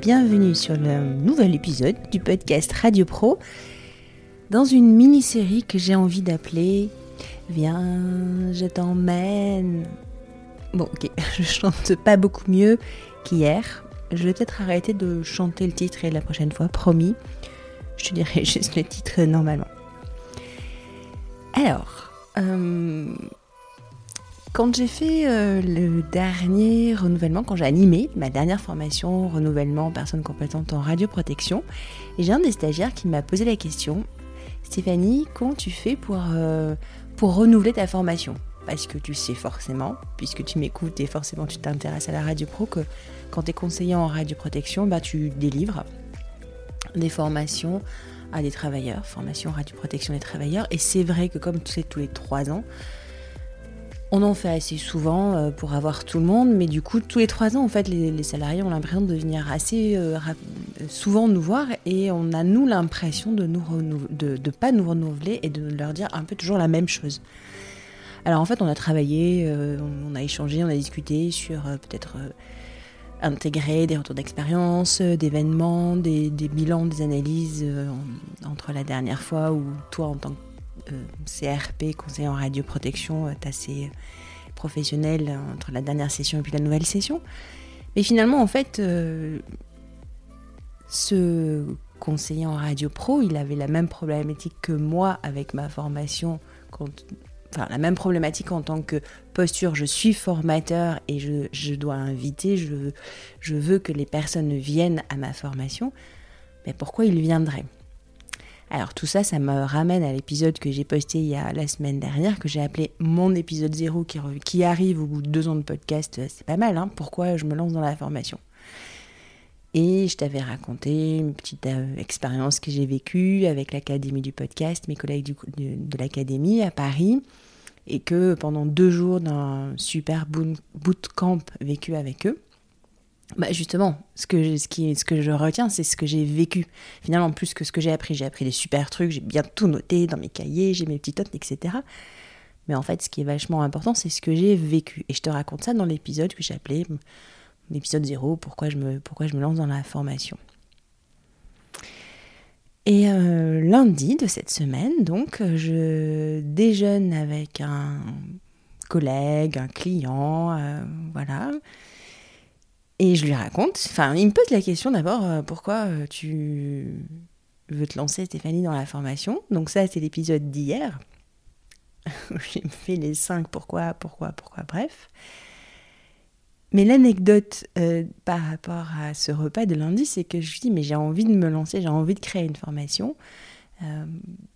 bienvenue sur le nouvel épisode du podcast Radio Pro dans une mini-série que j'ai envie d'appeler Viens, je t'emmène. Bon, ok, je chante pas beaucoup mieux qu'hier. Je vais peut-être arrêter de chanter le titre et la prochaine fois, promis. Je te dirai juste le titre normalement. Alors, euh, quand j'ai fait euh, le dernier renouvellement, quand j'ai animé ma dernière formation renouvellement personnes compétentes en radioprotection, j'ai un des stagiaires qui m'a posé la question Stéphanie, comment tu fais pour, euh, pour renouveler ta formation? Parce que tu sais forcément, puisque tu m'écoutes et forcément tu t'intéresses à la radio pro, que quand tu es conseiller en radioprotection, bah, tu délivres des formations à des travailleurs, formation radioprotection des travailleurs. Et c'est vrai que comme tu sais, tous les trois ans, on en fait assez souvent euh, pour avoir tout le monde, mais du coup, tous les trois ans, en fait, les, salariés ont l'impression de venir assez euh, souvent nous voir et on a, nous, l'impression de ne pas nous renouveler et de leur dire un peu toujours la même chose. Alors en fait, on a travaillé, euh, on a échangé, on a discuté sur peut-être intégrer des retours d'expérience, d'événements, des, bilans, des analyses entre la dernière fois où toi, en tant que euh, CRP, conseiller en radioprotection, est assez professionnel entre la dernière session et puis la nouvelle session. Mais finalement, en fait, euh, ce conseiller en radio pro, il avait la même problématique que moi avec ma formation, enfin la même problématique en tant que posture. Je suis formateur et je, dois inviter, je, je veux que les personnes viennent à ma formation. Mais pourquoi ils viendraient? Alors tout ça, ça me ramène à l'épisode que j'ai posté il y a la semaine dernière, que j'ai appelé mon épisode 0 qui, arrive au bout de deux ans de podcast. C'est pas mal, hein pourquoi je me lance dans la formation? Et je t'avais raconté une petite euh, expérience que j'ai vécue avec l'Académie du podcast, mes collègues de, l'Académie à Paris, et que pendant deux jours d'un super bootcamp vécu avec eux, bah justement, ce que, je, retiens, c'est ce que j'ai vécu. Finalement, plus que ce que j'ai appris. J'ai appris des super trucs, j'ai bien tout noté dans mes cahiers, j'ai mes petites notes, etc. Mais en fait, ce qui est vachement important, c'est ce que j'ai vécu. Et je te raconte ça dans l'épisode que j'ai appelé l'épisode 0, pourquoi je, me, pourquoi je me lance dans la formation. Et euh, lundi de cette semaine, donc, je déjeune avec un collègue, un client, euh, voilà et je lui raconte, enfin, il me pose la question d'abord, euh, pourquoi euh, tu veux te lancer, Stéphanie, dans la formation? Donc ça, c'est l'épisode d'hier. J'ai fait les cinq pourquoi, pourquoi, pourquoi, bref. Mais l'anecdote euh, par rapport à ce repas de lundi, c'est que je lui dis, mais j'ai envie de me lancer, j'ai envie de créer une formation. Euh,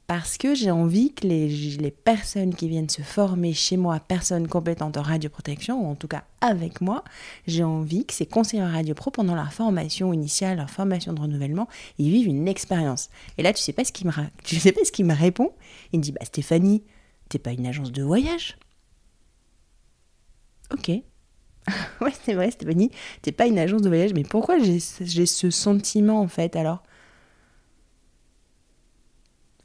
parce que j'ai envie que les, les, personnes qui viennent se former chez moi, personnes compétentes en radioprotection, ou en tout cas avec moi, j'ai envie que ces conseillers en radio pro, pendant leur formation initiale, leur formation de renouvellement, ils vivent une expérience. Et là, tu sais pas ce qu'il me, tu sais pas ce qu'il me répond Il me dit, bah Stéphanie, t'es pas une agence de voyage Ok. ouais, c'est vrai, Stéphanie, t'es pas une agence de voyage, mais pourquoi j'ai ce sentiment en fait alors?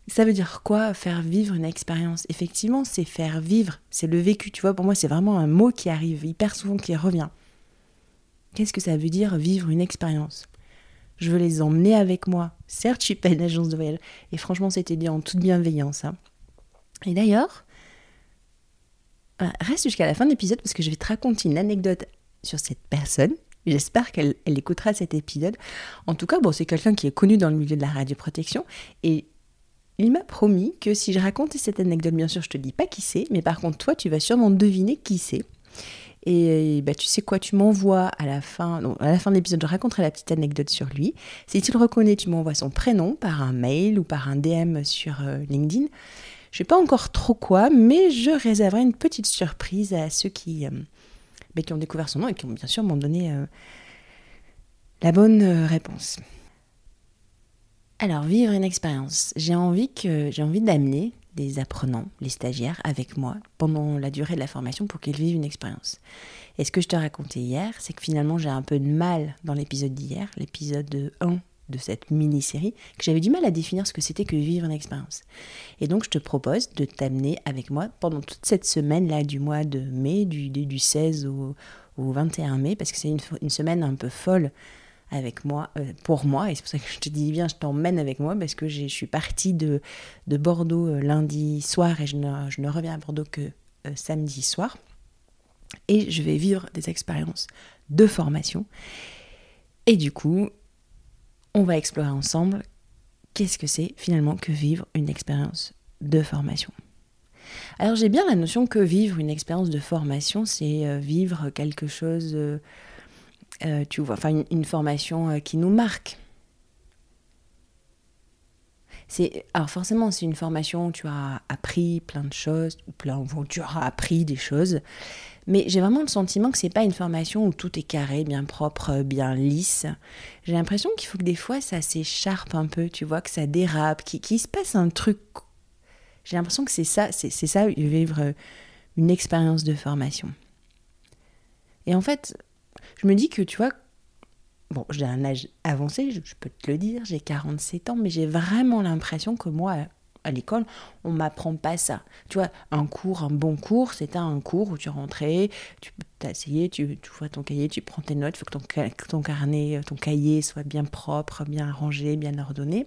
Ça veut dire quoi faire vivre une expérience? Effectivement, c'est faire vivre, c'est le vécu. Tu vois, pour moi, c'est vraiment un mot qui arrive hyper souvent, qui revient. Qu'est-ce que ça veut dire vivre une expérience? Je veux les emmener avec moi. Certes, je suis pas une agence de voyage. Et franchement, c'était dit en toute bienveillance. Hein. Et d'ailleurs, euh, reste jusqu'à la fin de l'épisode parce que je vais te raconter une anecdote sur cette personne. J'espère qu'elle écoutera cet épisode. En tout cas, bon, c'est quelqu'un qui est connu dans le milieu de la radioprotection. Et il m'a promis que si je racontais cette anecdote, bien sûr, je te dis pas qui c'est, mais par contre, toi, tu vas sûrement deviner qui c'est. Et bah, tu sais quoi, tu m'envoies à la fin, à la fin de l'épisode, je raconterai la petite anecdote sur lui. Si tu le reconnais, tu m'envoies son prénom par un mail ou par un DM sur euh, LinkedIn. Je sais pas encore trop quoi, mais je réserverai une petite surprise à ceux qui, euh, bah, qui ont découvert son nom et qui ont bien sûr m'ont donné euh, la bonne réponse. Alors, vivre une expérience. J'ai envie que j'ai envie d'amener des apprenants, les stagiaires, avec moi pendant la durée de la formation pour qu'ils vivent une expérience. Et ce que je te racontais hier, c'est que finalement j'ai un peu de mal dans l'épisode d'hier, l'épisode 1 de cette mini-série, que j'avais du mal à définir ce que c'était que vivre une expérience. Et donc je te propose de t'amener avec moi pendant toute cette semaine-là du mois de mai, du, du 16 au, jusqu'au 21 mai, parce que c'est une, semaine un peu folle avec moi, euh, pour moi, et c'est pour ça que je te dis, viens, je t'emmène avec moi, parce que je suis partie de, de Bordeaux euh, lundi soir, et je ne, reviens à Bordeaux que euh, samedi soir, et je vais vivre des expériences de formation, et du coup, on va explorer ensemble qu'est-ce que c'est finalement que vivre une expérience de formation. Alors j'ai bien la notion que vivre une expérience de formation, c'est vivre quelque chose, euh, euh, tu vois, enfin une, formation qui nous marque. C'est, alors forcément, c'est une formation où tu as appris plein de choses, plein, où tu auras appris des choses, mais j'ai vraiment le sentiment que c'est pas une formation où tout est carré, bien propre, bien lisse. J'ai l'impression qu'il faut que des fois ça s'écharpe un peu, tu vois, que ça dérape, qu'il se passe un truc j'ai l'impression que c'est ça, c'est ça, vivre une expérience de formation. Et en fait, je me dis que, tu vois, bon, j'ai un âge avancé, je, peux te le dire, j'ai 47 ans, mais j'ai vraiment l'impression que moi, à l'école, on m'apprend pas ça. Tu vois, un cours, un bon cours, c'était un cours où tu rentrais, tu t'asseyais, tu, tu vois ton cahier, tu prends tes notes, il faut que ton, ton, carnet, ton cahier soit bien propre, bien rangé, bien ordonné.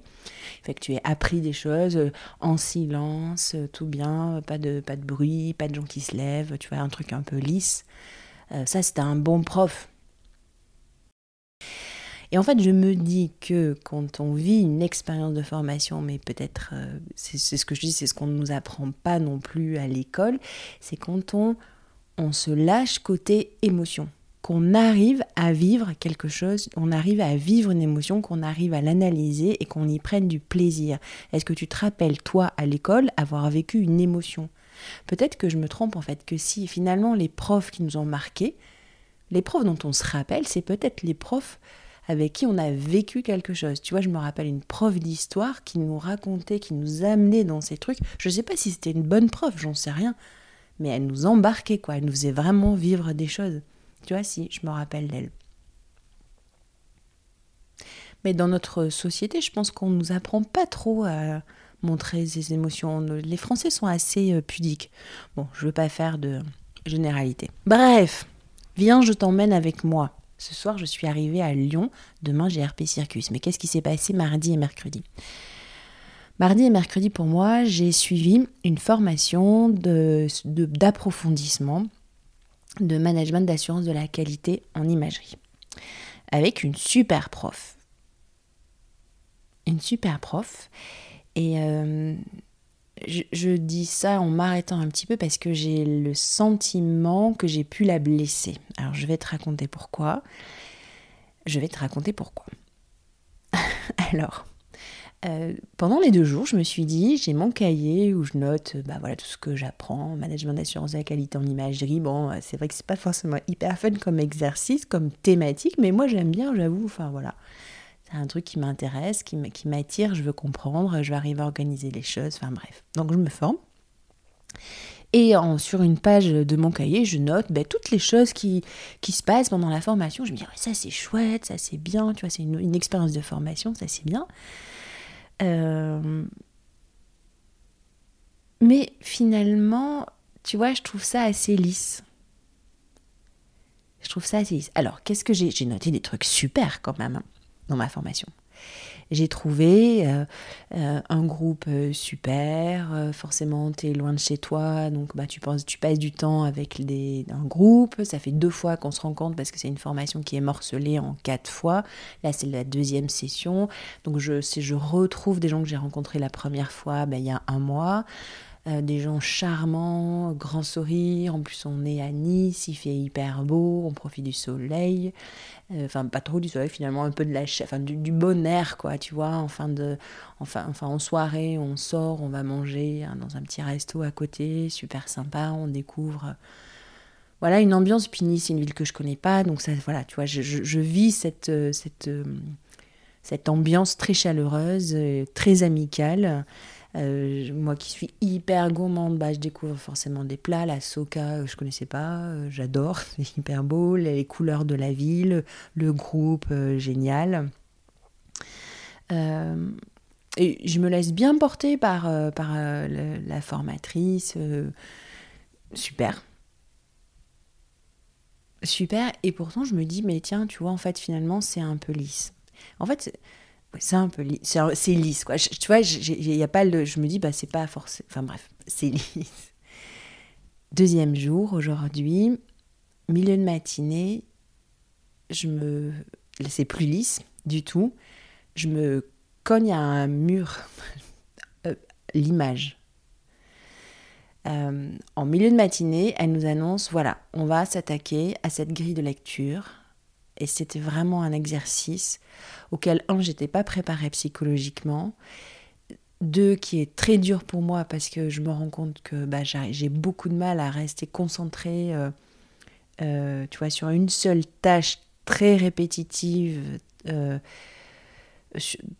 Fait que tu aies appris des choses euh, en silence, euh, tout bien, pas de, pas de bruit, pas de gens qui se lèvent, tu vois, un truc un peu lisse. Euh, ça, c'était un bon prof. Et en fait, je me dis que quand on vit une expérience de formation, mais peut-être, euh, c'est ce que je dis, c'est ce qu'on ne nous apprend pas non plus à l'école, c'est quand on, on se lâche côté émotion qu'on arrive à vivre quelque chose, on arrive à vivre une émotion, qu'on arrive à l'analyser et qu'on y prenne du plaisir. Est-ce que tu te rappelles, toi, à l'école, avoir vécu une émotion? Peut-être que je me trompe en fait, que si finalement les profs qui nous ont marqués, les profs dont on se rappelle, c'est peut-être les profs avec qui on a vécu quelque chose. Tu vois, je me rappelle une prof d'histoire qui nous racontait, qui nous amenait dans ces trucs. Je ne sais pas si c'était une bonne prof, j'en sais rien. Mais elle nous embarquait, quoi. Elle nous faisait vraiment vivre des choses. Tu vois, si, je me rappelle d'elle. Mais dans notre société, je pense qu'on ne nous apprend pas trop à montrer ses émotions. Les Français sont assez euh, pudiques. Bon, je ne veux pas faire de généralité. Bref, viens, je t'emmène avec moi. Ce soir, je suis arrivée à Lyon. Demain, j'ai RP Circus. Mais qu'est-ce qui s'est passé mardi et mercredi? Mardi et mercredi, pour moi, j'ai suivi une formation d'approfondissement de, management d'assurance de la qualité en imagerie. Avec une super prof. Une super prof. Et euh, je, dis ça en m'arrêtant un petit peu parce que j'ai le sentiment que j'ai pu la blesser. Alors je vais te raconter pourquoi. Je vais te raconter pourquoi. Alors, euh, pendant les deux jours, je me suis dit, j'ai mon cahier où je note bah, voilà, tout ce que j'apprends, management d'assurance de la qualité en imagerie. Bon, euh, c'est vrai que c'est pas forcément hyper fun comme exercice, comme thématique, mais moi j'aime bien, j'avoue. Enfin voilà, un truc qui m'intéresse, qui m'attire, je veux comprendre, je vais arriver à organiser les choses, enfin bref. Donc je me forme. Et sur une page de mon cahier, je note ben, toutes les choses qui, se passent pendant la formation. Je me dis, ça c'est chouette, ça c'est bien, tu vois, c'est une, expérience de formation, ça c'est bien. Euh, mais finalement, tu vois, je trouve ça assez lisse. Je trouve ça assez lisse. Alors, qu'est-ce que j'ai? J'ai noté des trucs super quand même. Dans ma formation. J'ai trouvé euh, euh, un groupe euh, super, forcément tu es loin de chez toi, donc bah, tu, passes du temps avec des, un groupe, ça fait deux fois qu'on se rencontre parce que c'est une formation qui est morcelée en quatre fois, là c'est la deuxième session, donc je, je retrouve des gens que j'ai rencontrés la première fois bah, il y a un mois, euh, des gens charmants, grand sourire. En plus, on est à Nice, il fait hyper beau, on profite du soleil. Euh, enfin, pas trop du soleil, finalement, un peu de la enfin, du, bon air, quoi, tu vois. En fin de, enfin, enfin, en soirée, on sort, on va manger hein, dans un petit resto à côté, super sympa, on découvre. voilà une ambiance. Puis Nice, une ville que je connais pas, donc ça, voilà, tu vois, je, je vis cette, euh, cette, cette ambiance très chaleureuse, très amicale. Euh, moi qui suis hyper gourmande, bah, je découvre forcément des plats. La soca, euh, je connaissais pas, euh, j'adore, c'est hyper beau. Les couleurs de la ville, le groupe, génial. et je me laisse bien porter par, par la formatrice. super. super. Et pourtant, je me dis, mais tiens, tu vois, en fait, finalement, c'est un peu lisse. En fait, c'est un peu lisse. C'est lisse, quoi. tu vois, il a pas. Je me dis, bah, c'est pas forcément. Enfin, bref, c'est lisse. Deuxième jour, aujourd'hui, milieu de matinée, je me. C'est plus lisse du tout. Je me cogne à un mur. Euh, l'image. Euh, en milieu de matinée, elle nous annonce voilà, on va s'attaquer à cette grille de lecture. Et c'était vraiment un exercice auquel, un, j'étais pas préparée psychologiquement. Deux, qui est très dur pour moi parce que je me rends compte que bah, j'ai beaucoup de mal à rester concentrée, euh, euh, tu vois, sur une seule tâche très répétitive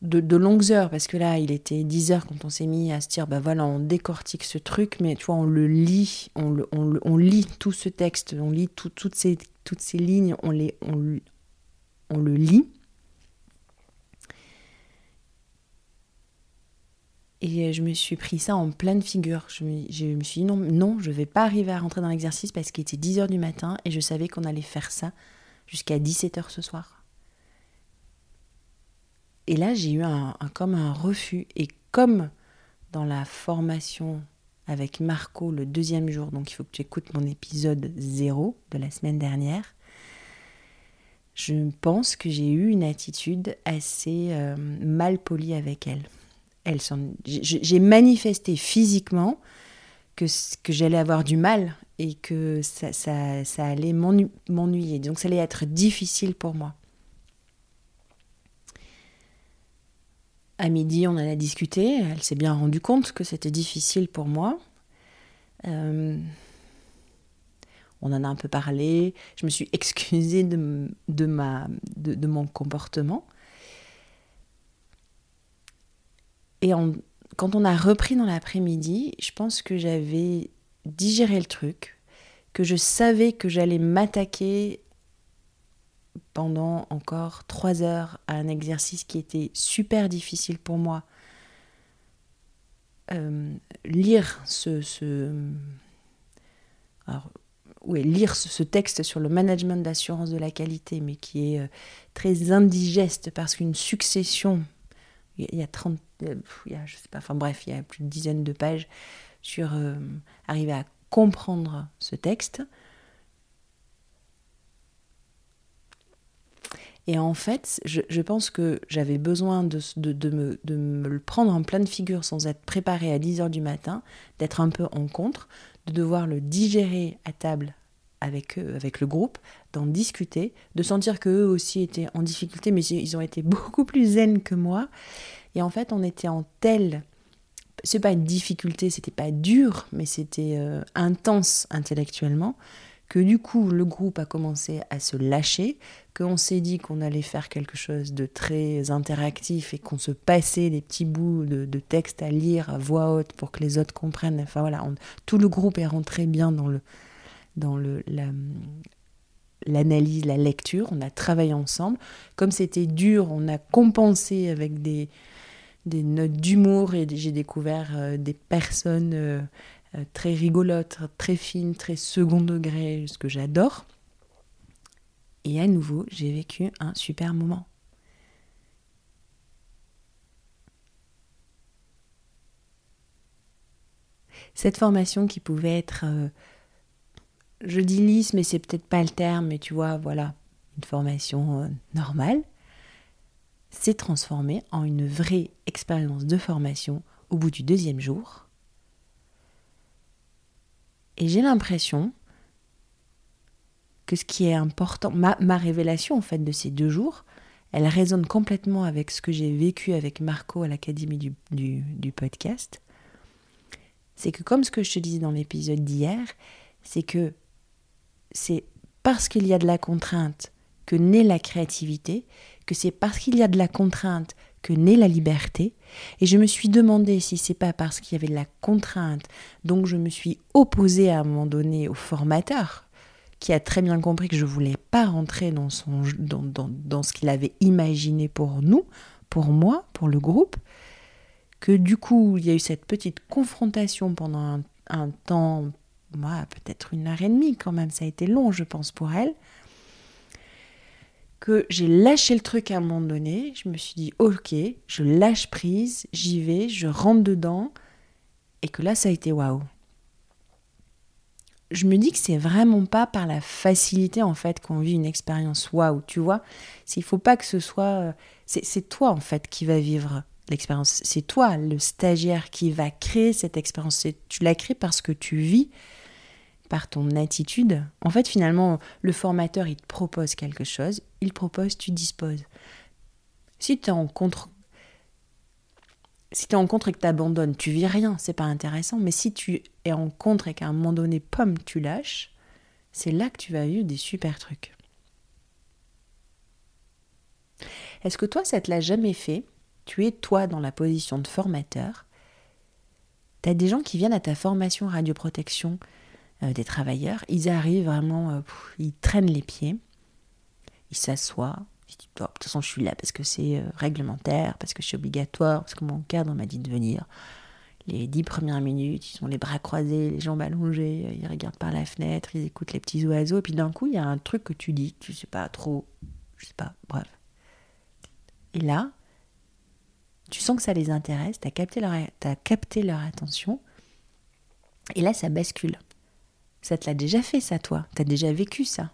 de, longues heures, parce que là, il était 10 heures quand on s'est mis à se dire, bah voilà, on décortique ce truc, mais tu vois, on le lit, on, le, on, lit tout ce texte, on lit toutes, ces, toutes ces lignes, on, les, on, on le lit. Et je me suis pris ça en pleine figure. Je me, suis dit non, non, je vais pas arriver à rentrer dans l'exercice parce qu'il était 10 heures du matin et je savais qu'on allait faire ça jusqu'à 17 heures ce soir. Et là, j'ai eu un, comme un refus. Et comme dans la formation avec Marco le deuxième jour, donc il faut que tu écoutes mon épisode 0 de la semaine dernière, je pense que j'ai eu une attitude assez euh, mal polie avec elle. elle j'ai manifesté physiquement que, que j'allais avoir du mal et que ça, ça, ça allait m'ennuyer. Donc ça allait être difficile pour moi. À midi, on en a discuté. Elle s'est bien rendue compte que c'était difficile pour moi. Euh, on en a un peu parlé. Je me suis excusée de, ma, de, mon comportement. Et quand on a repris dans l'après-midi, je pense que j'avais digéré le truc, que je savais que j'allais m'attaquer pendant encore trois heures à un exercice qui était super difficile pour moi. Euh, lire ce, alors, lire ce, texte sur le management d'assurance de la qualité, mais qui est euh, très indigeste parce qu'une succession, il y a 30, euh, il y a, je sais pas, enfin bref, il y a plus de dizaines de pages sur arriver à comprendre ce texte. Et en fait, je, pense que j'avais besoin de, me, de, me, le prendre en pleine figure sans être préparé à 10 heures du matin, d'être un peu en contre, de devoir le digérer à table avec, eux, avec le groupe, d'en discuter, de sentir qu'eux aussi étaient en difficulté, mais ils ont été beaucoup plus zen que moi. Et en fait, on était en telle c'est pas une difficulté, c'était pas dur, mais c'était euh, intense intellectuellement, que du coup le groupe a commencé à se lâcher, qu'on s'est dit qu'on allait faire quelque chose de très interactif et qu'on se passait des petits bouts de, texte à lire à voix haute pour que les autres comprennent. Enfin voilà, tout le groupe est rentré bien dans le dans le l'analyse, la, lecture. On a travaillé ensemble. Comme c'était dur, on a compensé avec des des notes d'humour et j'ai découvert euh, des personnes euh, très rigolote, très fine, très second degré, ce que j'adore. Et à nouveau, j'ai vécu un super moment. Cette formation qui pouvait être, euh, je dis lisse, mais c'est peut-être pas le terme, mais tu vois, voilà, une formation euh, normale, s'est transformée en une vraie expérience de formation au bout du deuxième jour et j'ai l'impression que ce qui est important, ma, révélation en fait de ces deux jours, elle résonne complètement avec ce que j'ai vécu avec Marco à l'Académie du, du, podcast. C'est que comme ce que je te disais dans l'épisode d'hier, c'est que c'est parce qu'il y a de la contrainte que naît la créativité, que c'est parce qu'il y a de la contrainte que naît la liberté. Et je me suis demandé si c'est pas parce qu'il y avait de la contrainte, donc je me suis opposée à un moment donné au formateur, qui a très bien compris que je voulais pas rentrer dans, ce qu'il avait imaginé pour nous, pour moi, pour le groupe, que du coup il y a eu cette petite confrontation pendant un, temps moi, peut-être une heure et demie quand même, ça a été long, je pense, pour elle, que j'ai lâché le truc à un moment donné, je me suis dit, ok, je lâche prise, j'y vais, je rentre dedans, et que là, ça a été waouh. Je me dis que c'est vraiment pas par la facilité en fait qu'on vit une expérience waouh, tu vois. Il faut pas que ce soit. Euh, c'est toi en fait qui va vivre l'expérience. C'est toi, le stagiaire, qui va créer cette expérience. Tu la crées parce que tu vis, par ton attitude. En fait, finalement, le formateur, il te propose quelque chose, il propose, tu disposes. Si tu es en contre si tu et que tu abandonnes, tu vis rien, c'est pas intéressant. Mais si tu es en contre et qu'à un moment donné, pomme, tu lâches, c'est là que tu vas vivre des super trucs. Est-ce que toi, ça te l'a jamais fait? Tu es toi dans la position de formateur. Tu as des gens qui viennent à ta formation radioprotection des travailleurs. Ils arrivent vraiment, euh, ils traînent les pieds, ils s'assoient, de toute façon, je suis là parce que c'est euh, réglementaire, parce que suis obligatoire, parce que mon cadre m'a dit de venir. Les dix premières minutes, ils ont les bras croisés, les jambes allongées, euh, ils regardent par la fenêtre, ils écoutent les petits oiseaux, et puis d'un coup, il y a un truc que tu dis, tu sais pas trop, je sais pas, bref. Et là, tu sens que ça les intéresse, tu as, as capté leur attention, et là, ça bascule. Ça te l'a déjà fait, ça, toi. Tu as déjà vécu ça.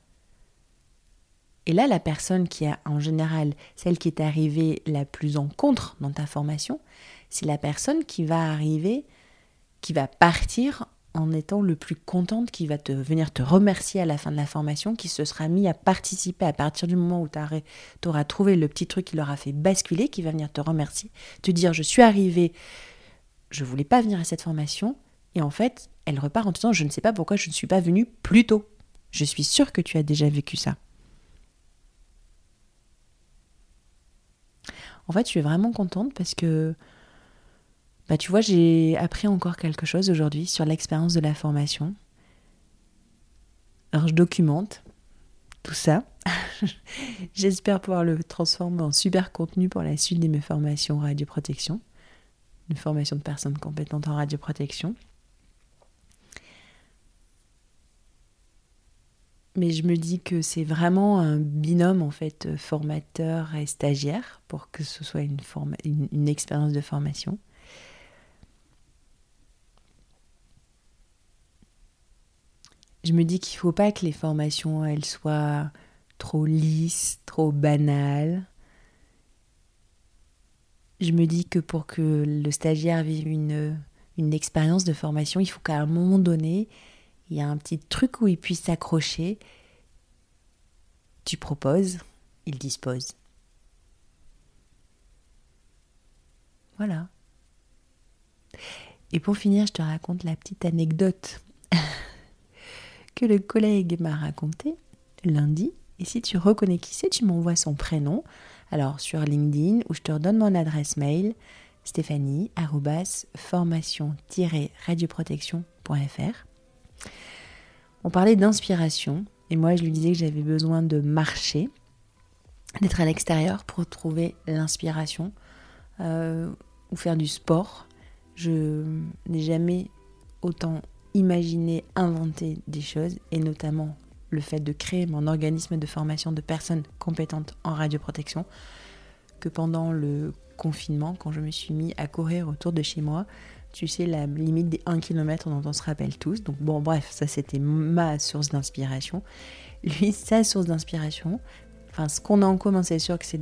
Et là, la personne qui a en général, celle qui est arrivée la plus en contre dans ta formation, c'est la personne qui va arriver, qui va partir en étant le plus contente, qui va te venir te remercier à la fin de la formation, qui se sera mis à participer à partir du moment où tu auras trouvé le petit truc qui leur a fait basculer, qui va venir te remercier, te dire je suis arrivée, je voulais pas venir à cette formation, et en fait, elle repart en disant je ne sais pas pourquoi je ne suis pas venue plus tôt. Je suis sûre que tu as déjà vécu ça. En fait, je suis vraiment contente parce que, bah, tu vois, j'ai appris encore quelque chose aujourd'hui sur l'expérience de la formation. Alors, je documente tout ça. J'espère pouvoir le transformer en super contenu pour la suite de mes formations radioprotection, une formation de personnes compétentes en radioprotection. Mais je me dis que c'est vraiment un binôme en fait euh, formateur et stagiaire pour que ce soit une, expérience de formation. Je me dis qu'il ne faut pas que les formations elles soient trop lisses, trop banales. Je me dis que pour que le stagiaire vive une, une expérience de formation, il faut qu'à un moment donné, il y a un petit truc où il puisse s'accrocher. Tu proposes, il dispose. Voilà. Et pour finir, je te raconte la petite anecdote que le collègue m'a racontée lundi. Et si tu reconnais qui c'est, tu m'envoies son prénom. Alors sur LinkedIn, où je te redonne mon adresse mail, stéphanie formation-radioprotection.fr. On parlait d'inspiration, et moi je lui disais que j'avais besoin de marcher, d'être à l'extérieur pour trouver l'inspiration euh, ou faire du sport. Je n'ai jamais autant imaginé, inventé des choses, et notamment le fait de créer mon organisme de formation de personnes compétentes en radioprotection, que pendant le confinement, quand je me suis mis à courir autour de chez moi, tu sais, la limite des 1 km dont on se rappelle tous. Donc bon, bref, ça c'était ma source d'inspiration. Lui, sa source d'inspiration, enfin ce qu'on a en commun, c'est sûr que c'est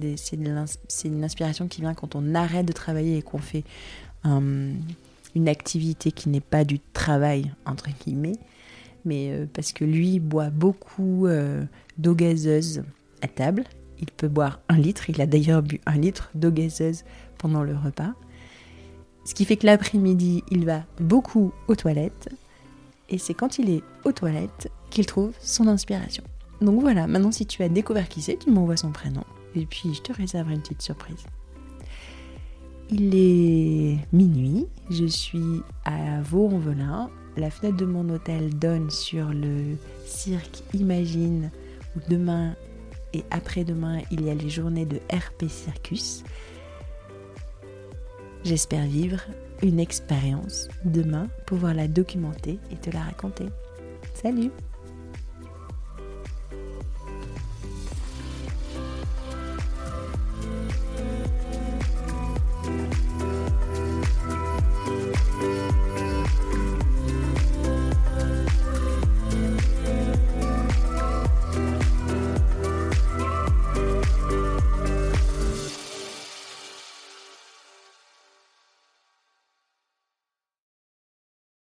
une inspiration qui vient quand on arrête de travailler et qu'on fait euh, une activité qui n'est pas du travail, entre guillemets. Mais euh, parce que lui boit beaucoup euh, d'eau gazeuse à table. Il peut boire un litre. Il a d'ailleurs bu un litre d'eau gazeuse pendant le repas. Ce qui fait que l'après-midi, il va beaucoup aux toilettes. Et c'est quand il est aux toilettes qu'il trouve son inspiration. Donc voilà, maintenant si tu as découvert qui c'est, tu m'envoies son prénom. Et puis je te réserverai une petite surprise. Il est minuit, je suis à Vaux-en-Velin. La fenêtre de mon hôtel donne sur le cirque Imagine où demain et après-demain il y a les journées de RP Circus. J'espère vivre une expérience demain, pouvoir la documenter et te la raconter. Salut